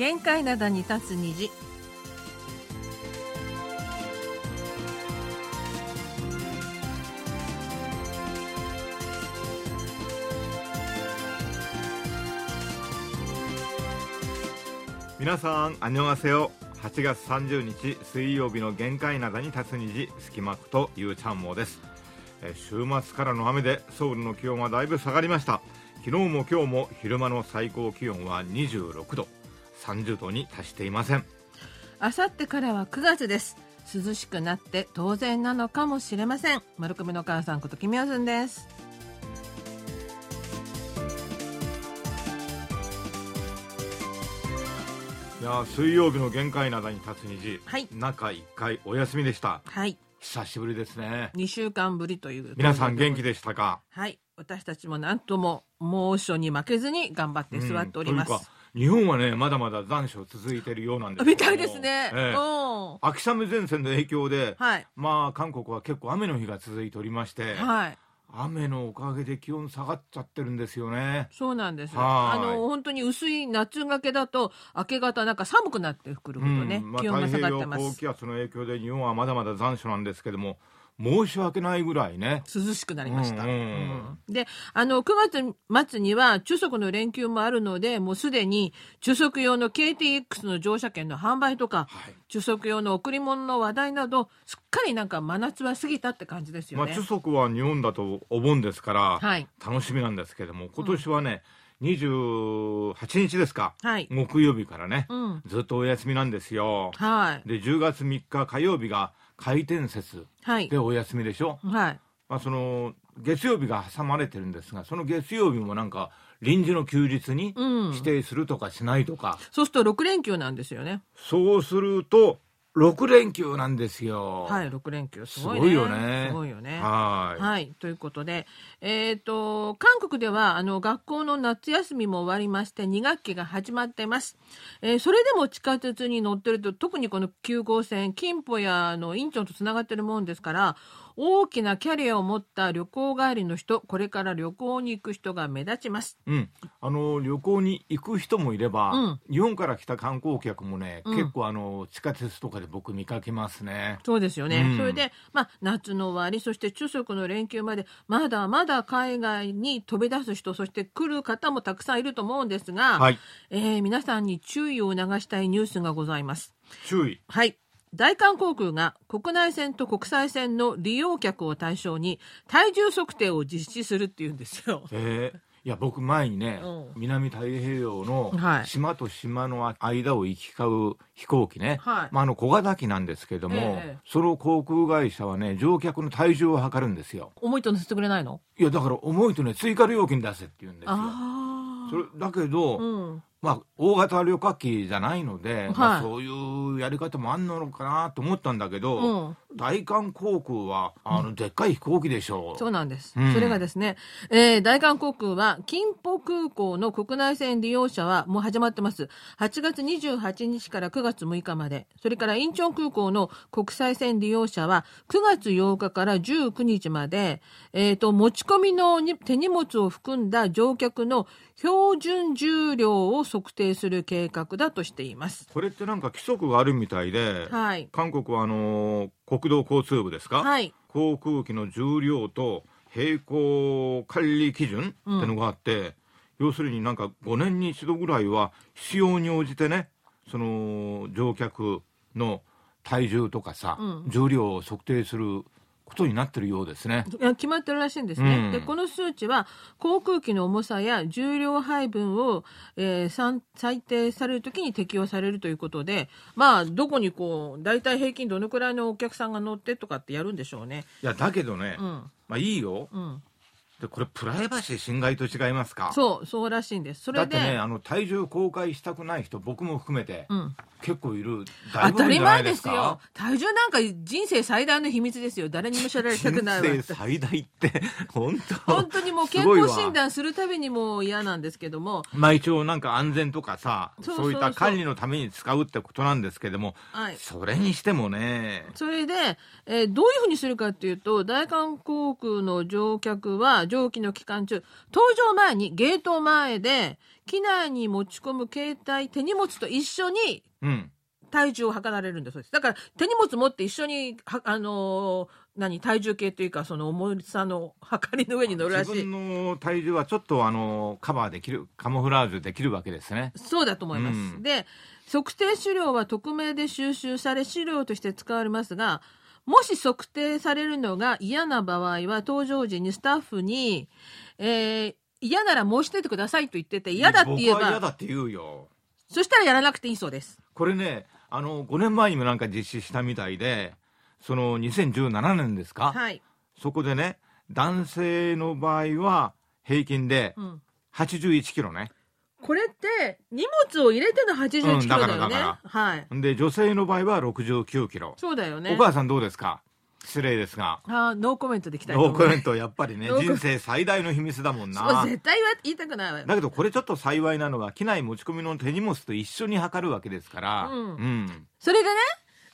限界灘に立つ虹皆さん、あにょがせよ。8月30日水曜日の限界灘に立つ虹、隙間区というちゃんもです。え週末からの雨でソウルの気温はだいぶ下がりました。昨日も今日も昼間の最高気温は26度、30度に達していません。あさってからは9月です。涼しくなって当然なのかもしれません。丸組の母さんことキミヨズンです。いやー水曜日の限界灘に立つ虹、はい。中1回お休みでした。はい。久しぶりですね。2週間ぶりという皆さん元気でしたか？はい。私たちもなんとも猛暑に負けずに頑張って座っております、うん日本はね、まだまだ残暑続いているようなんですけども。みたいですね、ええ。うん。秋雨前線の影響で、はい。まあ韓国は結構雨の日が続いておりまして、はい。雨のおかげで気温下がっちゃってるんですよね。そうなんです。はい。あの本当に薄い夏がけだと明け方なんか寒くなってくるほどね、うん。まあ、気温が下がってます。高気圧の影響で日本はまだまだ残暑なんですけども申し訳ないぐらいね。涼しくなりました。うんうんうんで、あの、9月末には中足の連休もあるので、もうすでに中足用の KTX の乗車券の販売とか、はい中足用の贈り物の話題など、すっかりなんか真夏は過ぎたって感じですよまあ、ね。中足は日本だとお盆ですから、はい楽しみなんですけども今年はね、28日ですか、はい木曜日からね、うん。ずっとお休みなんですよ。はい。で10月3日火曜日が回転節はいで。お休みでしょ、はい。まあ、その月曜日が挟まれてるんですがその月曜日もなんか臨時の休日にうん指定するとかしないとか、そうすると6連休なんですよね。そうすると6連休なんですよ。はい、6連休。すすごいね。ごいよね。すごいよね。はい。はい、ということで、えっ、と、韓国では、あの、学校の夏休みも終わりまして、2学期が始まっています。えーそれでも地下鉄に乗ってると、特にこの9号線、金浦や、あの、インチョンとつながってるもんですから、大きなキャリアを持った旅行帰りの人、これから旅行に行く人が目立ちます。うん、あの旅行に行く人もいれば、うん日本から来た観光客もね、うん結構あの地下鉄とかで僕見かけますね。そうですよね。うんそれで、まあ、夏の終わり、そして中足の連休まで、まだまだ海外に飛び出す人、そして来る方もたくさんいると思うんですが、はい、えー皆さんに注意を促したいニュースがございます。注意。はい。大韓航空が国内線と国際線の利用客を対象に体重測定を実施するっていうんですよ。えーいや僕前にね、うん。南太平洋のはい。島と島の間を行き交う飛行機ね、はい。まあ、あの小型機なんですけども、ええその航空会社はね乗客の体重を測るんですよ。重いと乗せてくれないの？いやだから重いとね追加料金出せって言うんですよ。それだけど、うん。まあ、大型旅客機じゃないので、はいまあ、そういうやり方もあんのかなと思ったんだけど、うん大韓航空はあの、でっかい飛行機でしょそうなんです。うんそれがですね、えー大韓航空は、金浦空港の国内線利用者はもう始まってます。8月28日から9月6日まで。それから、インチョン空港の国際線利用者は、9月8日から19日まで、えっ、と、持ち込みのに手荷物を含んだ乗客の標準重量を測定する計画だとしています。これってなんか規則があるみたいで、はい。韓国はあの国土交通部ですか、はい。航空機の重量と並行管理基準ってのがあって、要するになんか5年に一度ぐらいは必要に応じてねその乗客の体重とかさ、うん重量を測定することになってるようですね。決まってるらしいんですね、うん。でこの数値は航空機の重さや重量配分を、えー算裁定されるときに適用されるということでまあどこにこう大体平均どのくらいのお客さんが乗ってとかってやるんでしょうね。いやだけどね、うん。まあいいよ。うん、でこれプライバシー侵害と違いますか？そうそうらしいんです。それで、だってねあの体重公開したくない人僕も含めて、うん、結構いる。当たり前ですすよ。体重なんか人生最大の秘密ですよ。誰にも知られたくないわ。人生最大って 本当本当にもう健康診断するたびにもう嫌なんですけども、まあ一応なんか安全とかさそう。そういった管理のために使うってことなんですけども、はい、それにしてもね。それで、えーどういうふうにするかっていうと大韓航空の乗客は上記の期間中、搭乗前にゲート前で、機内に持ち込む携帯、手荷物と一緒にうん体重を測られるんだそうです。だから手荷物持って一緒に、はあのー何、体重計というか、その重さの測りの上に乗るらしい。自分の体重はちょっとあのカバーできるカモフラージュできるわけですねそうだと思います。うんで、測定資料は匿名で収集され資料として使われますが、もし測定されるのが嫌な場合は、搭乗時にスタッフに、えー嫌なら申し出てくださいと言ってて、嫌だって言えば、嫌だって言うよそしたらやらなくていいそうです。これねあの5年前にもなんか実施したみたいでその2017年ですか、はい。そこでね男性の場合は平均でうん。81キロね、これって、荷物を入れての81キロだよね。うんはい。で女性の場合は69キロ、そうだよね。お母さんどうですか？失礼ですがあーノーコメントできたい。ノーコメントやっぱりね 人生最大の秘密だもんそうな絶対は言いたくないわよ。だけどこれちょっと幸いなのが機内持ち込みの手荷物と一緒に測るわけですから、うんうんそれでね、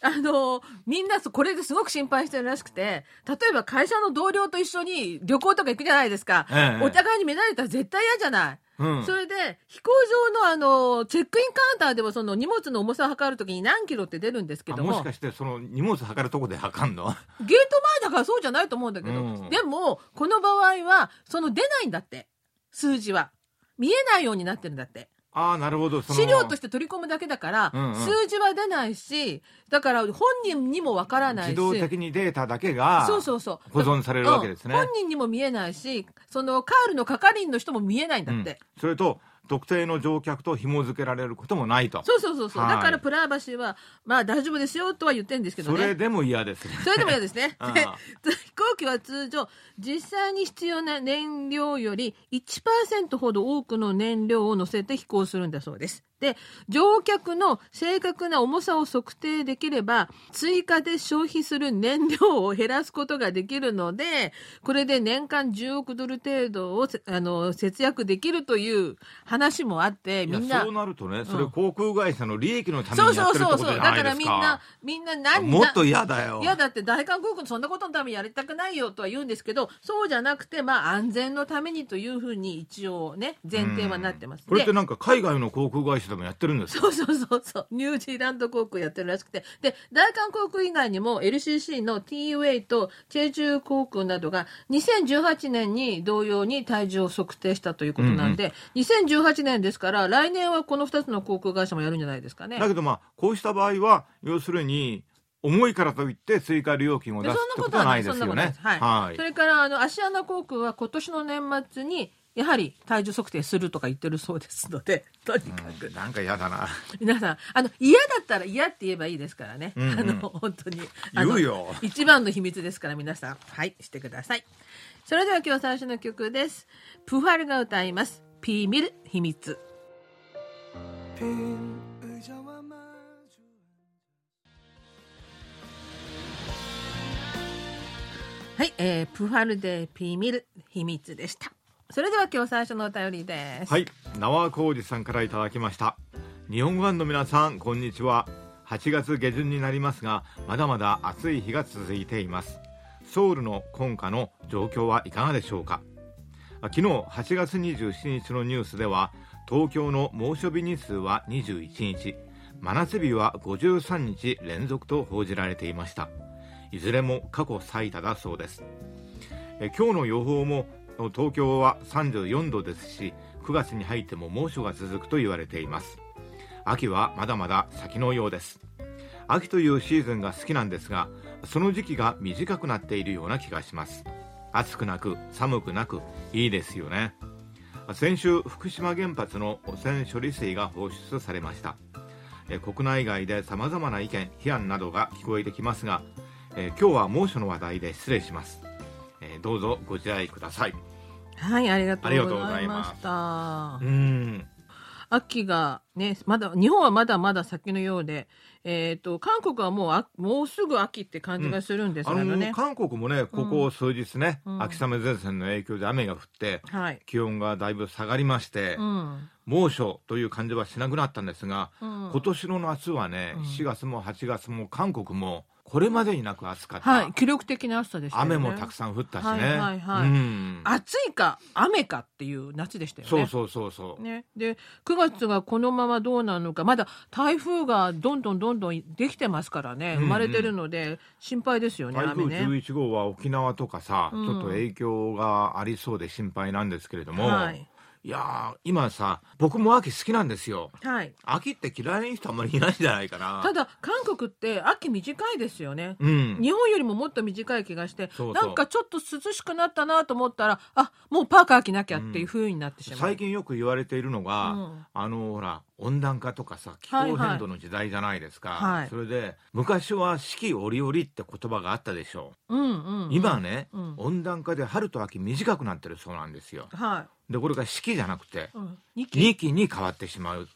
あのみんなそこれですごく心配してるらしくて、例えば会社の同僚と一緒に旅行とか行くじゃないですか。ええお互いに目慣れたら絶対嫌じゃない。うん。それで、飛行場のあの、チェックインカウンターでもその荷物の重さを測るときに何キロって出るんですけども、あもしかしてその荷物測るとこで測るの？ゲート前だからそうじゃないと思うんだけど、うんでも、この場合は、その出ないんだって、数字は。見えないようになってるんだって。ああなるほど資料として取り込むだけだから、うんうん数字は出ないし、だから本人にもわからないし。自動的にデータだけがそうそうそう。保存されるわけですねうん本人にも見えないし、そのカールの係員の人も見えないんだって。うんそれと特定の乗客と紐付けられることもないとそうそうそうそう。はいだからプライバシーは、まあ大丈夫ですよとは言ってるんですけどね。それでも嫌ですねそれでも嫌ですね。飛行機は通常、実際に必要な燃料より1%ほど多くの燃料を乗せて飛行するんだそうです。で、乗客の正確な重さを測定できれば、追加で消費する燃料を減らすことができるので、これで年間10億ドル程度をせあの節約できるという話もあって、みんな。そう。なるとねそれうん航空会社の利益のためそうにやってるってそうそうそう。だかことじゃないですらみんなか、みんな何もっと嫌だよ。いやだって大韓航空そんなことのためにやりたくないよとは言うんですけどそうじゃなくてまあ安全のためにというふうに一応ね前提はなってます、でこれってなんか海外の航空会社でもやってるんですかそうそうそうそう。ニュージーランド航空やってるらしくて。で大韓航空以外にも LCC の TUA とチェジュ航空などが2018年に同様に体重を測定したということなんで、2018年ですから来年はこの2つの航空会社もやるんじゃないですかね。だけどまあこうした場合は要するに重いからといって追加料金を出すってことはないですよね。はい。はい。それから、あの、アシアナ航空は今年の年末に、やはり体重測定するとか言ってるそうですので、とにかく。うん、なんか嫌だな。皆さん、あの、嫌だったら嫌って言えばいいですからね。うんうん、あの、本当に。言うよ。一番の秘密ですから、皆さん。はい、してください。それでは今日最初の曲です。プファルが歌います。ピーミル秘密。はい、えー、プファルでピーミル秘密でした。それでは今日最初のお便りです。はい、縄浩二さんからいただきました。日本ファンの皆さん、こんにちは。8月下旬になりますが、まだまだ暑い日が続いています。ソウルの今夏の状況はいかがでしょうか？あ昨日8月27日のニュースでは、東京の猛暑日日数は21日、真夏日は53日連続と報じられていました。いずれも過去最多だそうです。え今日の予報も東京は34度ですし9月に入っても猛暑が続くと言われています。秋はまだまだ先のようです。秋というシーズンが好きなんですがその時期が短くなっているような気がします。暑くなく寒くなくいいですよね。先週福島原発の汚染処理水が放出されました。え国内外で様々な意見批判などが聞こえてきますがえ今日は猛暑の話題で失礼します。えどうぞご自愛ください。はい、ありがとうございましたう。ん。秋がね、まだ、日本はまだまだ先のようで、えっ、と、韓国はもうあ、もうすぐ秋って感じがするんですけどね。韓国もね、ここ数日ね、うん秋雨前線の影響で雨が降って、はい。気温がだいぶ下がりまして、うん。猛暑という感じはしなくなったんですが、うん今年の夏はね、うん7月も8月も韓国もこれまでになく暑かった、はい、記録的な暑さでしたよね。雨もたくさん降ったしね、はいはいはい。うん、暑いか雨かっていう夏でしたよね。そうそうそうそう、ね、で9月がこのままどうなるのか。まだ台風がどんどんどんどんできてますからね。うんうん。生まれてるので心配ですよね、台風雨ね。11号は沖縄とかさ、うん。ちょっと影響がありそうで心配なんですけれども、はいいやー今さ僕も秋好きなんですよ。はい、秋って嫌いな人あんまりいないんじゃないかな。ただ韓国って秋短いですよね。うん。日本よりももっと短い気がしてそなんかちょっと涼しくなったなと思ったらあもうパーカー着なきゃっていう風になってしまう。最近よく言われているのが、うん。あのほら温暖化とかさ気はいはい。候変動の時代じゃないですか、はい。それで昔は四季折々って言葉があったでしょう。んうんうん、今はね、うん。温暖化で春と秋短くなってるそうなんですよ。はでこれが四季じゃなくてい、うん、二期。二季に変わってしまう。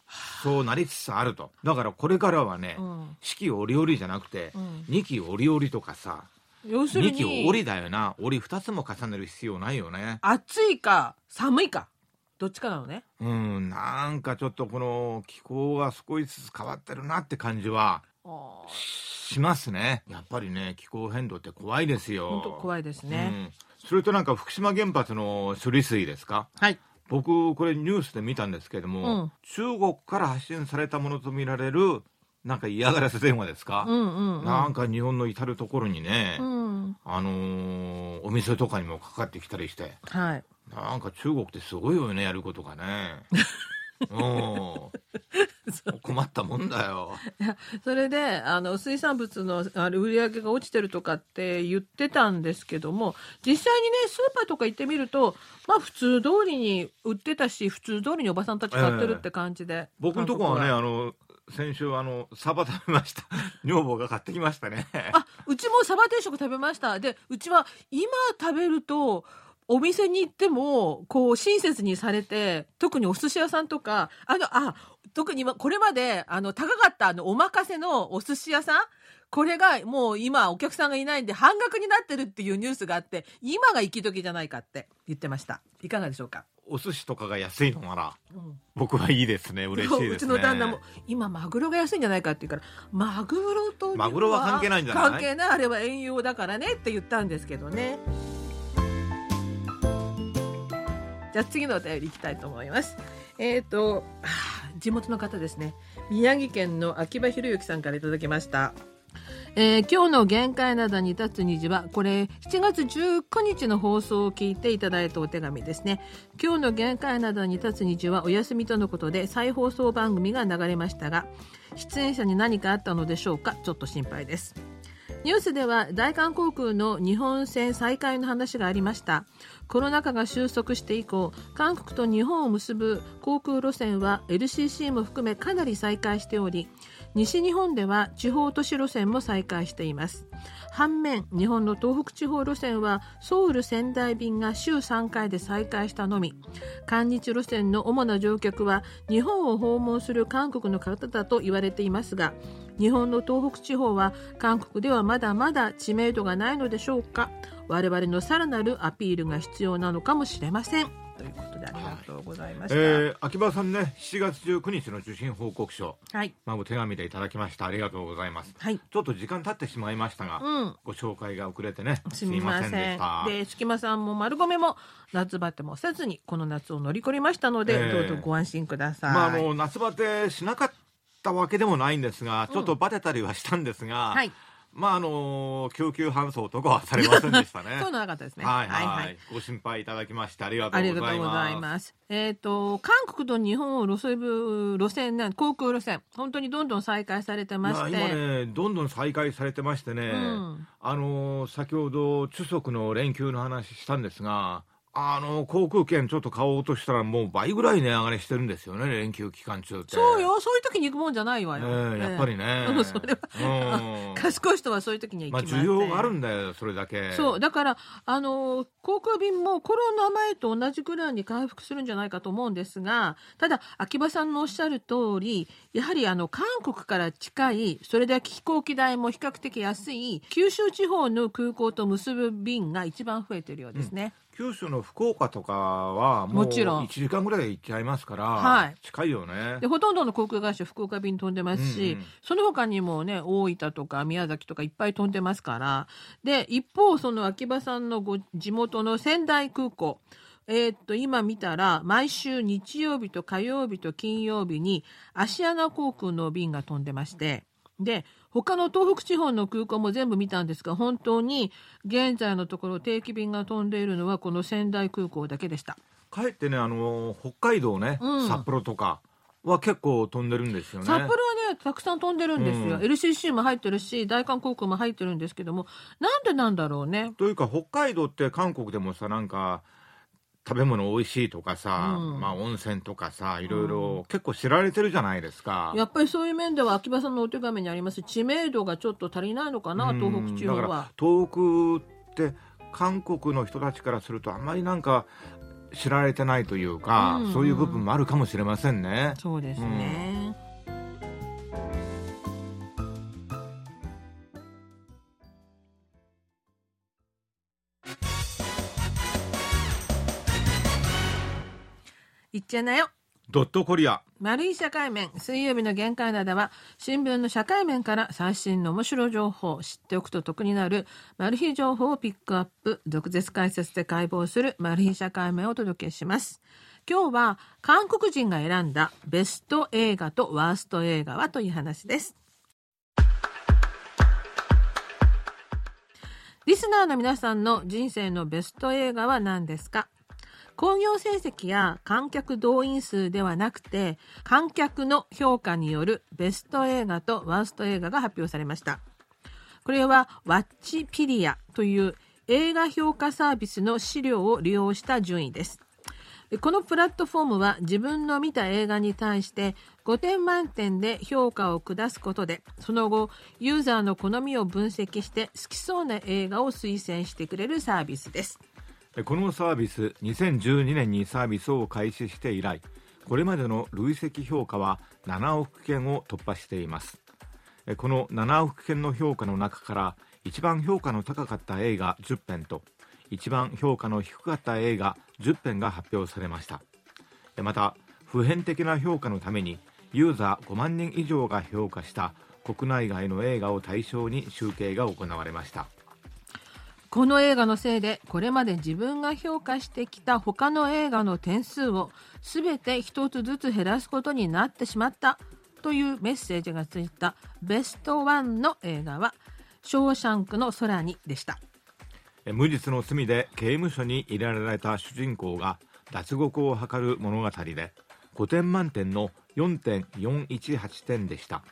そうなりつつあると。だからこれからはね、うん。四季折々じゃなくて、うん。二季折々とかさ要する二季に折だよな。折二つも重ねる必要ないよね。暑いか寒いか。どっちかなのね。うんなんかちょっとこの気候が少しずつ変わってるなって感じはしますねやっぱりね気候変動って怖いですよ本当怖いですね。うんそれとなんか福島原発の処理水ですか？はい。僕これニュースで見たんですけども、うん中国から発信されたものとみられるなんか嫌がらせ電話ですか、うんうんうん。なんか日本の至る所にね、うん。あのーお店とかにもかかってきたりしてはい。なんか中国ってすごいよねやることがね うん困ったもんだよ。それであの水産物のあれ売り上げが落ちてるとかって言ってたんですけども実際にねスーパーとか行ってみるとまあ普通通りに売ってたし普通通りにおばさんたち買ってるって感じで、僕のとこはね韓あの先週あのサバ食べました。女房が買ってきましたね。あうちもサバ定食食べました。でうちは今食べるとお店に行ってもこう親切にされて特にお寿司屋さんとかあのあ特に今これまであの高かったあのお任せのお寿司屋さんこれがもう今お客さんがいないんで半額になってるっていうニュースがあって今が行き時じゃないかって言ってました。いかがでしょうか、お寿司とかが安いのならうん。僕はいいですね。嬉しいですね。うちの旦那も今マグロが安いんじゃないかって言うからマグロとマグロは関係ないんじゃない？関係ない。あれは遠洋だからねって言ったんですけどねじゃあ次のお便りいきたいと思います。えっ、と地元の方ですね。宮城県の秋葉博之さんからいただきました。えー今日の限界などに立つ虹はこれ7月19日の放送を聞いていただいたお手紙ですね。今日の限界などに立つ虹はお休みとのことで再放送番組が流れましたが出演者に何かあったのでしょうか？ちょっと心配です。ニュースでは大韓航空の日本線再開の話がありました。コロナ禍が収束して以降韓国と日本を結ぶ航空路線は LCC も含めかなり再開しており西日本では地方都市路線も再開しています。反面日本の東北地方路線はソウル仙台便が週3回で再開したのみ。韓日路線の主な乗客は日本を訪問する韓国の方だと言われていますが日本の東北地方は韓国ではまだまだ知名度がないのでしょうか。我々のさらなるアピールが必要なのかもしれません。ということでありがとうございました、えー、秋葉さんね7月19日の受信報告書。はい。まあお手紙でいただきました。ありがとうございます。はい。ちょっと時間経ってしまいましたが、うん。ご紹介が遅れてねすみません。でした。で隙間さんも丸米も夏バテもせずにこの夏を乗り越えましたので、ええどうぞご安心ください、まああの夏バテしなかったわけでもないんですが、ちょっとバテたりはしたんですが、はいまああの救急搬送とかはされませんでしたね。そういうのなかったですね。はいはい、ご心配いただきましてありがとあうございりがとうございます。ます。えっ、と、韓国と日本を路線部、路線ね、航空路線、本当にどんどん再開されてまして。今ねどんどん再開されてましてね、うん。あの先ほど中足の連休の話したんですがあの航空券ちょっと買おうとしたらもう倍ぐらい値上がりしてるんですよね連休期間中って。そうよ、そういう時に行くもんじゃないわえよ。えやっぱりね、うん それは、うん。賢い人はそういう時にはまあ行きません。需要があるんだよそれだけ。そう、だから、あの、航空便もコロナ前と同じぐらいに回復するんじゃないかと思うんですが、ただ、秋葉さんのおっしゃる通り、やはりあの、韓国から近い、それで飛行機代も比較的安い、九州地方の空港と結ぶ便が一番増えてるようですね。九州の福岡とかはもうもちろん。1時間ぐらいで行っちゃいますから、はい。近いよね。でほとんどの航空会社福岡便飛んでますし、うんうん。その他にもね大分とか宮崎とかいっぱい飛んでますから。で一方その秋葉さんのご地元の仙台空港。えーっと今見たら毎週日曜日と火曜日と金曜日に芦穴航空の便が飛んでまして。で他の東北地方の空港も全部見たんですが本当に現在のところ定期便が飛んでいるのはこの仙台空港だけでした。かえってねあの北海道ね、うん。札幌とかは結構飛んでるんですよね。札幌はねたくさん飛んでるんですよ、うん。LCC も入ってるし大韓航空も入ってるんですけどもなんでなんだろうね。というか北海道って韓国でもさなんか食べ物美味しいとかさ、うん。まあ温泉とかさいろいろ結構知られてるじゃないですか。やっぱりそういう面では秋葉さんのお手紙にあります。知名度がちょっと足りないのかなうん。東北地方は。東北って韓国の人たちからするとあんまりなんか知られてないというか、うん。そういう部分もあるかもしれませんね。そうですね、いっちゃなよ。ドットコリア。丸い社会面。水曜日の限界灘は新聞の社会面から最新の面白い情報を知っておくと得になるマル秘情報をピックアップ毒舌解説で解剖するマル秘社会面をお届けします。今日は韓国人が選んだベスト映画とワースト映画はという話です。リスナーの皆さんの人生のベスト映画は何ですか？興行成績や観客動員数ではなくて観客の評価によるベスト映画とワースト映画が発表されました。これはワッチピリアという映画評価サービスの資料を利用した順位です。このプラットフォームは自分の見た映画に対して5点満点で評価を下すことでその後ユーザーの好みを分析して好きそうな映画を推薦してくれるサービスです。このサービス2012年にサービスを開始して以来これまでの累積評価は7億件を突破しています。この7億件の評価の中から一番評価の高かった映画10編と一番評価の低かった映画10編が発表されました。また普遍的な評価のためにユーザー5万人以上が評価した国内外の映画を対象に集計が行われました。この映画のせいでこれまで自分が評価してきた他の映画の点数を全て一つずつ減らすことになってしまった。というメッセージがついたベストワンの映画は「ショーシャンクの空に」でした。無実の罪で刑務所に入れられた主人公が脱獄を図る物語で5点満点の4.418点でした。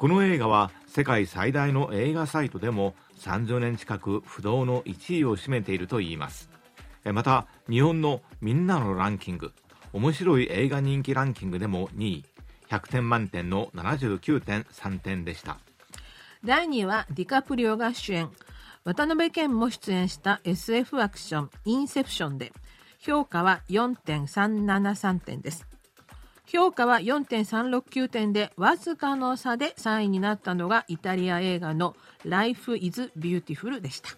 この映画は世界最大の映画サイトでも30年近く不動の1位を占めているといいます。また日本のみんなのランキング面白い映画人気ランキングでも2位100点満点の79.3点でした。第2位はディカプリオが主演。渡辺謙も出演した SF アクション「インセプション」で評価は4.373点です。評価は4.369点でわずかの差で3位になったのがイタリア映画の「Life is Beautiful」でした。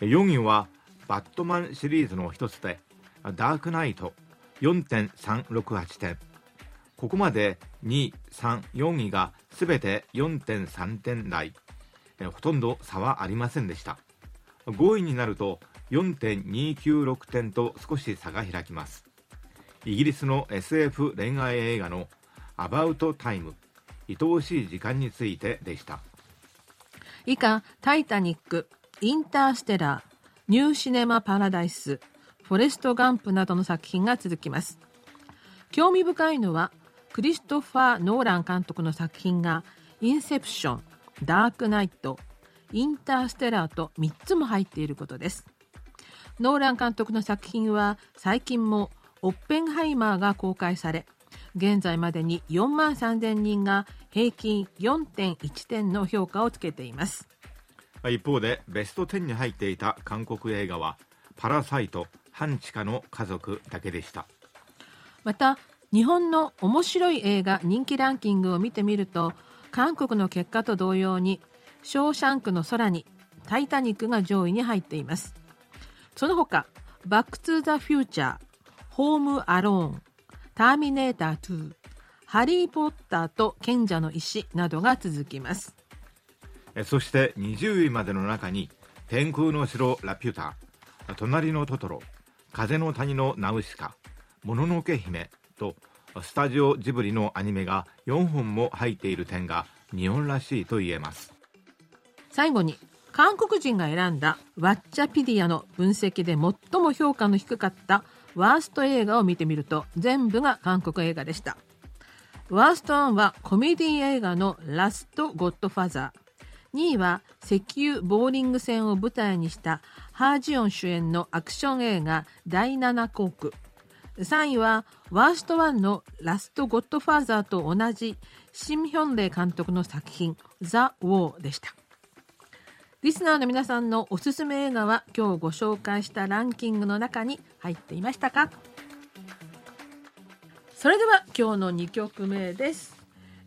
4位はバットマンシリーズの一つでダークナイト4.368点ここまで2、3、4位が全て4.3点台。ほとんど差はありませんでした。5位になると4.296点と少し差が開きます。イギリスの SF 恋愛映画の「アバウトタイム愛おしい時間について」でした。以下「タイタニック」「インターステラー」「ニューシネマ・パラダイス」「フォレスト・ガンプ」などの作品が続きます。興味深いのはクリストファー・ノーラン監督の作品が「インセプション」「ダークナイト」「インターステラー」と3つも入っていることです。ノーラン監督の作品は最近もオッペンハイマーが公開され現在までに4万3000人が平均4.1点の評価をつけています。一方でベスト10に入っていた韓国映画は「パラサイト半地下の家族」だけでした。また日本の面白い映画人気ランキングを見てみると韓国の結果と同様に「ショーシャンクの空に」「タイタニック」が上位に入っています。その他バック・トゥ・ザ・フューチャー、ホーム・アローン、ターミネーター2、ハリー・ポッターと賢者の石などが続きます。えそして20位までの中に「天空の城ラピュタ」「隣のトトロ」「風の谷のナウシカ」「もののけ姫」とスタジオジブリのアニメが4本も入っている点が日本らしいと言えます最後に韓国人が選んだワッチャピディアの分析で最も評価の低かったワースト映画を見てみると全部が韓国映画でした。ワースト1はコメディ映画のラスト・ゴッドファザー。2位は石油ボーリング船を舞台にしたハージオン主演のアクション映画第7航空。3位はワースト1のラスト・ゴッドファーザーと同じシン・ヒョンレイ監督の作品ザ・ウォーでした。リスナーの皆さんのおすすめ映画は今日ご紹介したランキングの中に入っていましたか？それでは今日の2曲目です。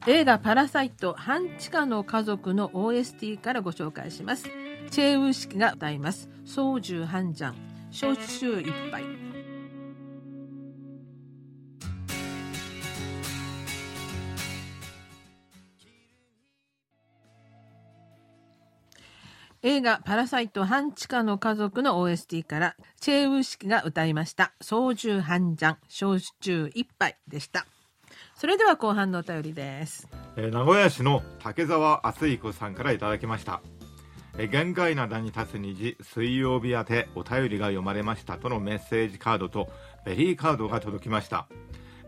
映画「パラサイト半地下の家族」の OST からご紹介します。チェウウ式が歌います「ソウジュハンジャン。焼酎一杯」映画「パラサイト半地下の家族」の OST からチェーウ式が歌いました「ソージュハンジャン焼酎一杯」でした。それでは後半のお便りです。えー名古屋市の竹澤敦彦さんからいただきました。えー限界灘に立つ虹水曜日宛てお便りが読まれましたとのメッセージカードとベリーカードが届きました。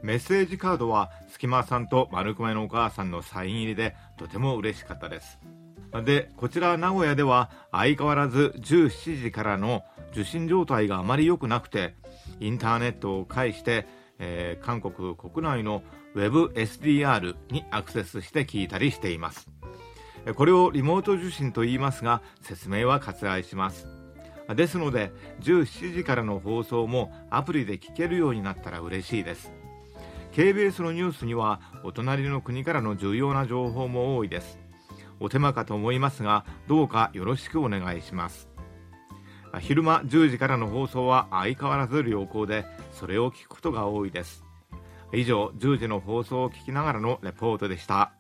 メッセージカードは隙間さんと丸米のお母さんのサイン入りでとても嬉しかったです。でこちら名古屋では相変わらず17時からの受信状態があまり良くなくてインターネットを介して、えー韓国国内の WebSDR にアクセスして聞いたりしています。えーこれをリモート受信と言いますが説明は割愛します。ですので17時からの放送もアプリで聞けるようになったら嬉しいです。KBS のニュースにはお隣の国からの重要な情報も多いです。お手間かと思いますがどうかよろしくお願いします。昼間10時からの放送は相変わらず良好でそれを聞くことが多いです。以上10時の放送を聞きながらのレポートでした。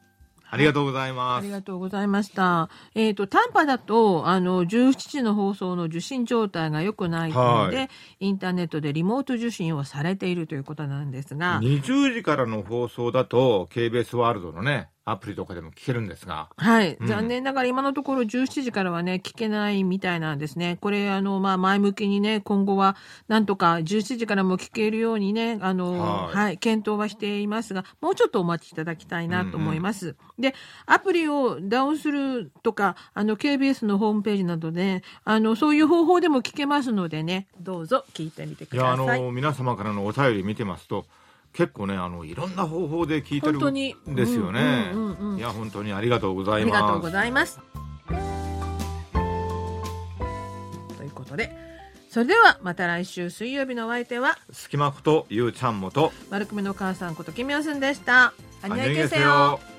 ありがとうございあます、りがとうございました。えっ、と、短波だと、あの、17時の放送の受信状態が良くないので、はいインターネットでリモート受信をされているということなんですが、20時からの放送だと KBS ワールドのねアプリとかでも聞けるんですがはい、うん残念ながら今のところ17時からはね、聞けないみたいなんですね。これ、あの、まあ、前向きにね、今後は、なんとか17時からも聞けるようにね、あの、ははいい、検討はしていますが、もうちょっとお待ちいただきたいなと思います。で、アプリをダウンするとか、あの、KBS のホームページなどで、あの、そういう方法でも聞けますのでね、どうぞ聞いてみてくいやあださい。の皆様からのお便り見てますと結構ねあのいろんな方法で聞いてるんですよね、うんうんうんうん、いや本当にありがとうございます。ありがとうございます。ということでそれではまた来週水曜日のお相手は隙間ことゆうちゃんもと丸組の母さんこときみおすんでした。ありがとうございます